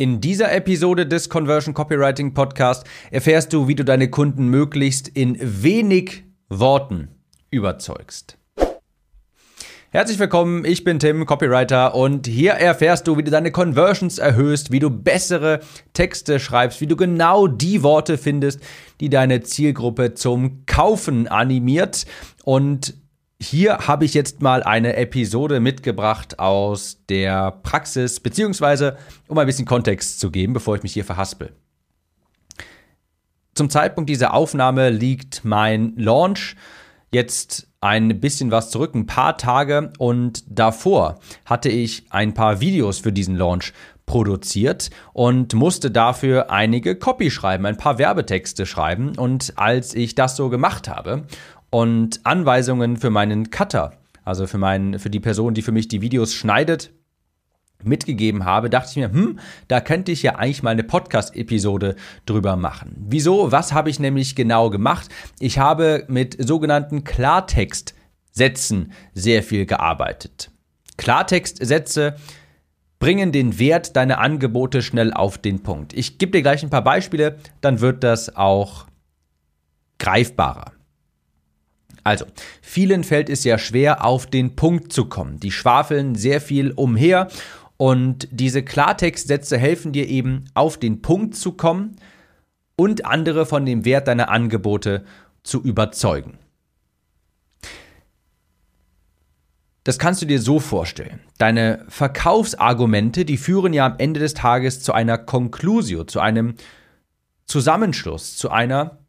In dieser Episode des Conversion Copywriting Podcast erfährst du, wie du deine Kunden möglichst in wenig Worten überzeugst. Herzlich willkommen, ich bin Tim, Copywriter und hier erfährst du, wie du deine Conversions erhöhst, wie du bessere Texte schreibst, wie du genau die Worte findest, die deine Zielgruppe zum Kaufen animiert und hier habe ich jetzt mal eine Episode mitgebracht aus der Praxis, beziehungsweise um ein bisschen Kontext zu geben, bevor ich mich hier verhaspel. Zum Zeitpunkt dieser Aufnahme liegt mein Launch jetzt ein bisschen was zurück, ein paar Tage und davor hatte ich ein paar Videos für diesen Launch produziert und musste dafür einige Copy schreiben, ein paar Werbetexte schreiben und als ich das so gemacht habe und Anweisungen für meinen Cutter, also für, meinen, für die Person, die für mich die Videos schneidet, mitgegeben habe, dachte ich mir, hm, da könnte ich ja eigentlich mal eine Podcast-Episode drüber machen. Wieso? Was habe ich nämlich genau gemacht? Ich habe mit sogenannten Klartext-Sätzen sehr viel gearbeitet. Klartext-Sätze bringen den Wert deiner Angebote schnell auf den Punkt. Ich gebe dir gleich ein paar Beispiele, dann wird das auch greifbarer. Also, vielen fällt es ja schwer, auf den Punkt zu kommen. Die schwafeln sehr viel umher und diese Klartextsätze helfen dir eben, auf den Punkt zu kommen und andere von dem Wert deiner Angebote zu überzeugen. Das kannst du dir so vorstellen. Deine Verkaufsargumente, die führen ja am Ende des Tages zu einer Conclusio, zu einem Zusammenschluss, zu einer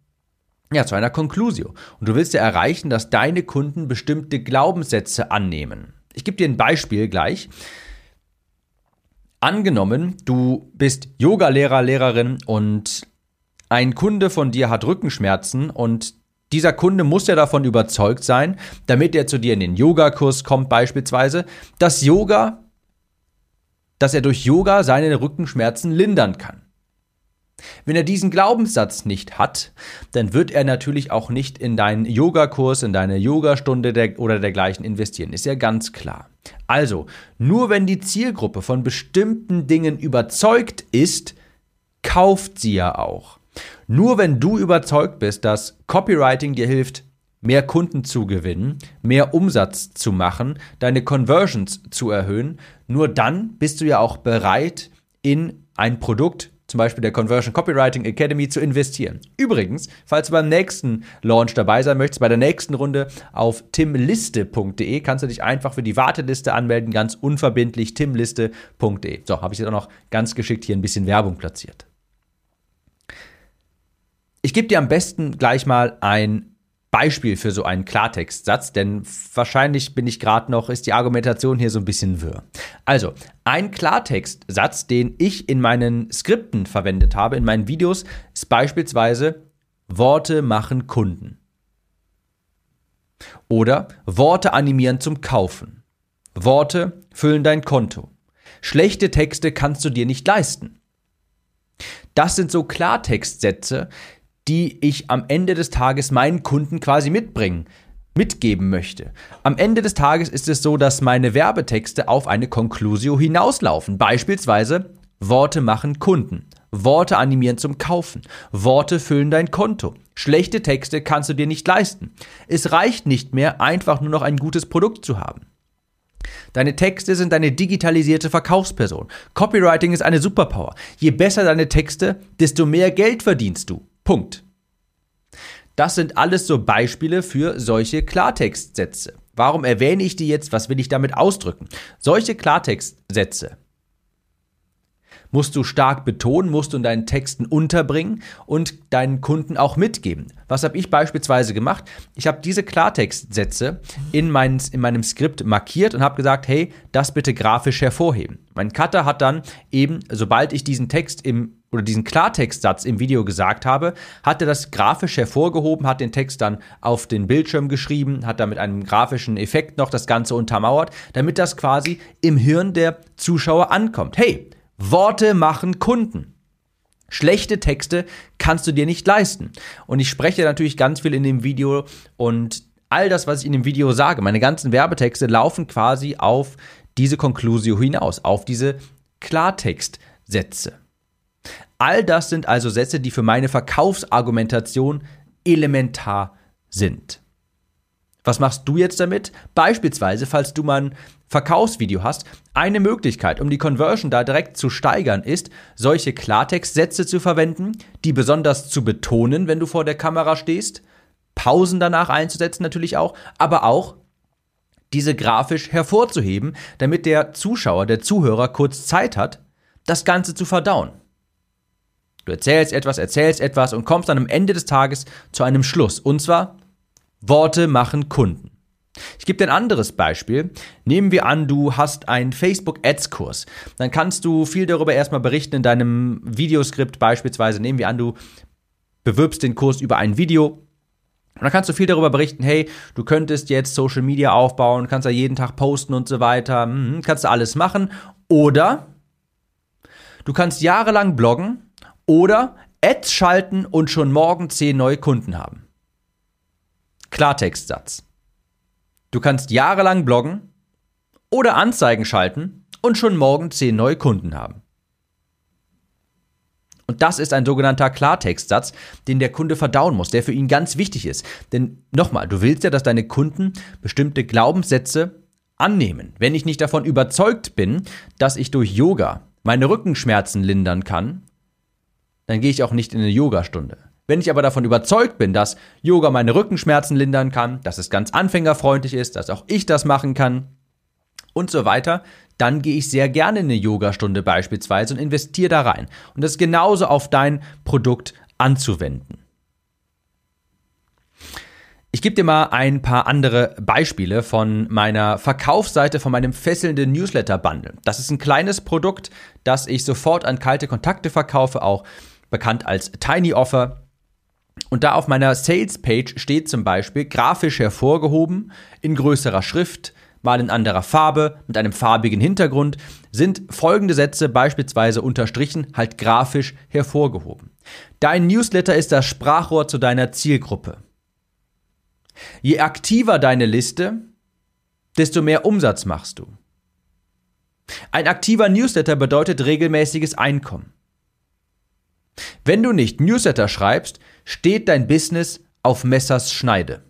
ja, zu einer Conclusio. Und du willst ja erreichen, dass deine Kunden bestimmte Glaubenssätze annehmen. Ich gebe dir ein Beispiel gleich. Angenommen, du bist Yoga-Lehrer, Lehrerin und ein Kunde von dir hat Rückenschmerzen und dieser Kunde muss ja davon überzeugt sein, damit er zu dir in den Yogakurs kommt beispielsweise, dass Yoga, dass er durch Yoga seine Rückenschmerzen lindern kann. Wenn er diesen Glaubenssatz nicht hat, dann wird er natürlich auch nicht in deinen Yogakurs, in deine Yogastunde der, oder dergleichen investieren. Ist ja ganz klar. Also, nur wenn die Zielgruppe von bestimmten Dingen überzeugt ist, kauft sie ja auch. Nur wenn du überzeugt bist, dass Copywriting dir hilft, mehr Kunden zu gewinnen, mehr Umsatz zu machen, deine Conversions zu erhöhen, nur dann bist du ja auch bereit, in ein Produkt zum Beispiel der Conversion Copywriting Academy, zu investieren. Übrigens, falls du beim nächsten Launch dabei sein möchtest, bei der nächsten Runde auf timliste.de, kannst du dich einfach für die Warteliste anmelden, ganz unverbindlich timliste.de. So, habe ich jetzt auch noch ganz geschickt hier ein bisschen Werbung platziert. Ich gebe dir am besten gleich mal ein Beispiel für so einen Klartextsatz, denn wahrscheinlich bin ich gerade noch, ist die Argumentation hier so ein bisschen wirr. Also, ein Klartextsatz, den ich in meinen Skripten verwendet habe, in meinen Videos, ist beispielsweise Worte machen Kunden. Oder Worte animieren zum Kaufen. Worte füllen dein Konto. Schlechte Texte kannst du dir nicht leisten. Das sind so Klartextsätze, die ich am Ende des Tages meinen Kunden quasi mitbringen, mitgeben möchte. Am Ende des Tages ist es so, dass meine Werbetexte auf eine Conclusio hinauslaufen. Beispielsweise Worte machen Kunden. Worte animieren zum Kaufen. Worte füllen dein Konto. Schlechte Texte kannst du dir nicht leisten. Es reicht nicht mehr, einfach nur noch ein gutes Produkt zu haben. Deine Texte sind eine digitalisierte Verkaufsperson. Copywriting ist eine Superpower. Je besser deine Texte, desto mehr Geld verdienst du. Punkt. Das sind alles so Beispiele für solche Klartextsätze. Warum erwähne ich die jetzt? Was will ich damit ausdrücken? Solche Klartextsätze musst du stark betonen, musst du in deinen Texten unterbringen und deinen Kunden auch mitgeben. Was habe ich beispielsweise gemacht? Ich habe diese Klartextsätze in, mein, in meinem Skript markiert und habe gesagt, hey, das bitte grafisch hervorheben. Mein Cutter hat dann eben, sobald ich diesen Text im oder diesen Klartextsatz im Video gesagt habe, hat er das grafisch hervorgehoben, hat den Text dann auf den Bildschirm geschrieben, hat da mit einem grafischen Effekt noch das Ganze untermauert, damit das quasi im Hirn der Zuschauer ankommt. Hey, Worte machen Kunden. Schlechte Texte kannst du dir nicht leisten. Und ich spreche natürlich ganz viel in dem Video und all das, was ich in dem Video sage, meine ganzen Werbetexte laufen quasi auf diese Conclusio hinaus, auf diese Klartext Sätze. All das sind also Sätze, die für meine Verkaufsargumentation elementar sind. Was machst du jetzt damit? Beispielsweise, falls du mal ein Verkaufsvideo hast, eine Möglichkeit, um die Conversion da direkt zu steigern, ist, solche Klartextsätze zu verwenden, die besonders zu betonen, wenn du vor der Kamera stehst, Pausen danach einzusetzen natürlich auch, aber auch diese grafisch hervorzuheben, damit der Zuschauer, der Zuhörer kurz Zeit hat, das Ganze zu verdauen. Du erzählst etwas, erzählst etwas und kommst dann am Ende des Tages zu einem Schluss. Und zwar, Worte machen Kunden. Ich gebe dir ein anderes Beispiel. Nehmen wir an, du hast einen Facebook-Ads-Kurs. Dann kannst du viel darüber erstmal berichten in deinem Videoskript beispielsweise. Nehmen wir an, du bewirbst den Kurs über ein Video. Und dann kannst du viel darüber berichten, hey, du könntest jetzt Social Media aufbauen, kannst da jeden Tag posten und so weiter, hm, kannst du alles machen. Oder du kannst jahrelang bloggen oder Ads schalten und schon morgen 10 neue Kunden haben. Klartextsatz. Du kannst jahrelang bloggen oder Anzeigen schalten und schon morgen 10 neue Kunden haben. Und das ist ein sogenannter Klartextsatz, den der Kunde verdauen muss, der für ihn ganz wichtig ist. Denn nochmal, du willst ja, dass deine Kunden bestimmte Glaubenssätze annehmen. Wenn ich nicht davon überzeugt bin, dass ich durch Yoga meine Rückenschmerzen lindern kann, dann gehe ich auch nicht in eine Yogastunde. Wenn ich aber davon überzeugt bin, dass Yoga meine Rückenschmerzen lindern kann, dass es ganz anfängerfreundlich ist, dass auch ich das machen kann und so weiter, dann gehe ich sehr gerne in eine Yogastunde beispielsweise und investiere da rein. Und das genauso auf dein Produkt anzuwenden. Ich gebe dir mal ein paar andere Beispiele von meiner Verkaufsseite von meinem fesselnden Newsletter-Bundle. Das ist ein kleines Produkt, das ich sofort an kalte Kontakte verkaufe, auch bekannt als Tiny Offer. Und da auf meiner Sales-Page steht zum Beispiel grafisch hervorgehoben, in größerer Schrift, mal in anderer Farbe, mit einem farbigen Hintergrund, sind folgende Sätze beispielsweise unterstrichen, halt grafisch hervorgehoben. Dein Newsletter ist das Sprachrohr zu deiner Zielgruppe. Je aktiver deine Liste, desto mehr Umsatz machst du. Ein aktiver Newsletter bedeutet regelmäßiges Einkommen. Wenn du nicht Newsletter schreibst, steht dein Business auf Messers Schneide.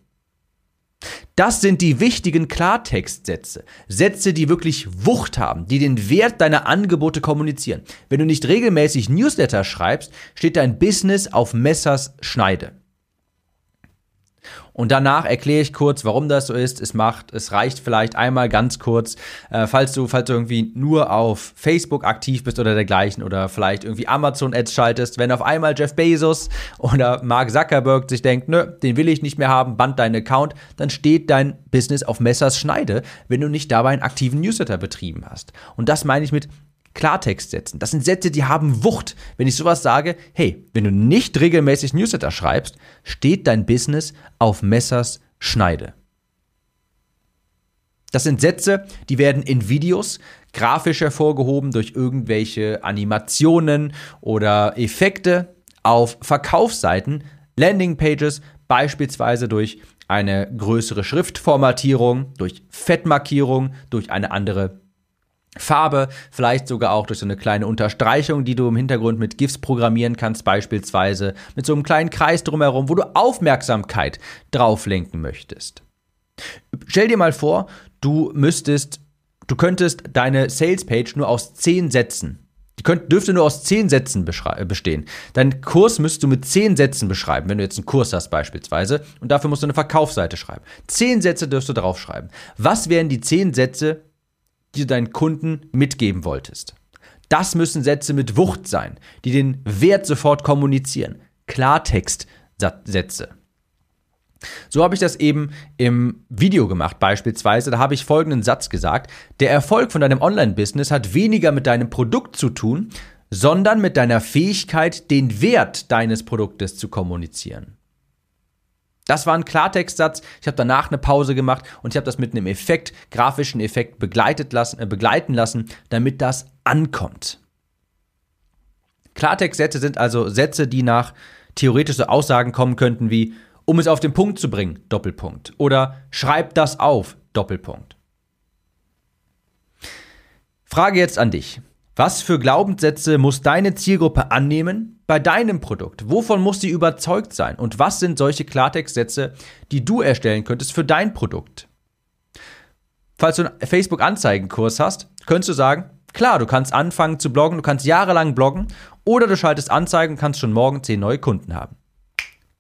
Das sind die wichtigen Klartextsätze. Sätze, die wirklich Wucht haben, die den Wert deiner Angebote kommunizieren. Wenn du nicht regelmäßig Newsletter schreibst, steht dein Business auf Messers Schneide. Und danach erkläre ich kurz, warum das so ist. Es macht, es reicht vielleicht einmal ganz kurz, äh, falls du, falls du irgendwie nur auf Facebook aktiv bist oder dergleichen oder vielleicht irgendwie Amazon Ads schaltest, wenn auf einmal Jeff Bezos oder Mark Zuckerberg sich denkt, nö, den will ich nicht mehr haben, band deinen Account, dann steht dein Business auf Messers Schneide, wenn du nicht dabei einen aktiven Newsletter betrieben hast. Und das meine ich mit Klartext setzen. Das sind Sätze, die haben Wucht. Wenn ich sowas sage, hey, wenn du nicht regelmäßig Newsletter schreibst, steht dein Business auf Messers Schneide. Das sind Sätze, die werden in Videos grafisch hervorgehoben durch irgendwelche Animationen oder Effekte auf Verkaufsseiten, Landingpages, beispielsweise durch eine größere Schriftformatierung, durch Fettmarkierung, durch eine andere Farbe, vielleicht sogar auch durch so eine kleine Unterstreichung, die du im Hintergrund mit GIFs programmieren kannst, beispielsweise mit so einem kleinen Kreis drumherum, wo du Aufmerksamkeit drauf lenken möchtest. Stell dir mal vor, du müsstest, du könntest deine Salespage nur aus zehn Sätzen die könnt, dürfte nur aus zehn Sätzen bestehen. Deinen Kurs müsstest du mit zehn Sätzen beschreiben, wenn du jetzt einen Kurs hast beispielsweise. Und dafür musst du eine Verkaufsseite schreiben. Zehn Sätze dürfst du draufschreiben. Was wären die zehn Sätze, die du deinen Kunden mitgeben wolltest. Das müssen Sätze mit Wucht sein, die den Wert sofort kommunizieren. Klartextsätze. So habe ich das eben im Video gemacht beispielsweise. Da habe ich folgenden Satz gesagt. Der Erfolg von deinem Online-Business hat weniger mit deinem Produkt zu tun, sondern mit deiner Fähigkeit, den Wert deines Produktes zu kommunizieren. Das war ein Klartextsatz. Ich habe danach eine Pause gemacht und ich habe das mit einem Effekt, grafischen Effekt begleitet lassen, äh, begleiten lassen, damit das ankommt. Klartextsätze sind also Sätze, die nach theoretischen Aussagen kommen könnten wie um es auf den Punkt zu bringen, Doppelpunkt. Oder schreib das auf, Doppelpunkt. Frage jetzt an dich. Was für Glaubenssätze muss deine Zielgruppe annehmen bei deinem Produkt? Wovon muss sie überzeugt sein? Und was sind solche Klartextsätze, die du erstellen könntest für dein Produkt? Falls du einen Facebook-Anzeigenkurs hast, könntest du sagen, klar, du kannst anfangen zu bloggen, du kannst jahrelang bloggen oder du schaltest Anzeigen und kannst schon morgen 10 neue Kunden haben.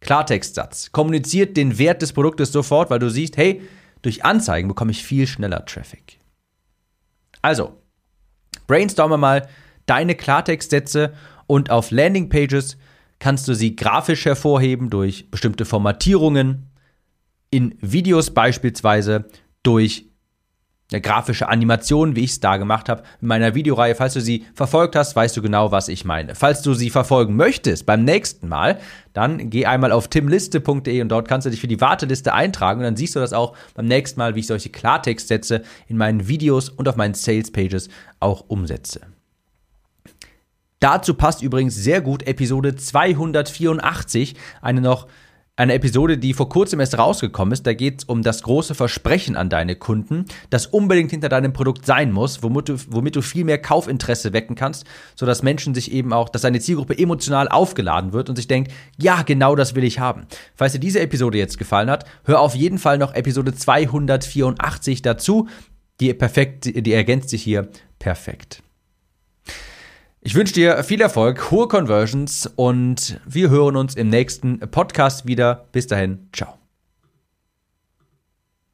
Klartextsatz. Kommuniziert den Wert des Produktes sofort, weil du siehst, hey, durch Anzeigen bekomme ich viel schneller Traffic. Also, brainstorme mal deine Klartextsätze und auf Landingpages kannst du sie grafisch hervorheben durch bestimmte Formatierungen, in Videos beispielsweise durch eine grafische Animation, wie ich es da gemacht habe, in meiner Videoreihe. Falls du sie verfolgt hast, weißt du genau, was ich meine. Falls du sie verfolgen möchtest beim nächsten Mal, dann geh einmal auf timliste.de und dort kannst du dich für die Warteliste eintragen und dann siehst du das auch beim nächsten Mal, wie ich solche Klartextsätze in meinen Videos und auf meinen Sales Pages auch umsetze. Dazu passt übrigens sehr gut Episode 284, eine noch eine Episode, die vor kurzem erst rausgekommen ist. Da geht es um das große Versprechen an deine Kunden, das unbedingt hinter deinem Produkt sein muss, womit du, womit du viel mehr Kaufinteresse wecken kannst, sodass Menschen sich eben auch, dass deine Zielgruppe emotional aufgeladen wird und sich denkt, ja, genau das will ich haben. Falls dir diese Episode jetzt gefallen hat, hör auf jeden Fall noch Episode 284 dazu. Die perfekt, die ergänzt sich hier perfekt. Ich wünsche dir viel Erfolg, hohe Conversions und wir hören uns im nächsten Podcast wieder. Bis dahin, ciao.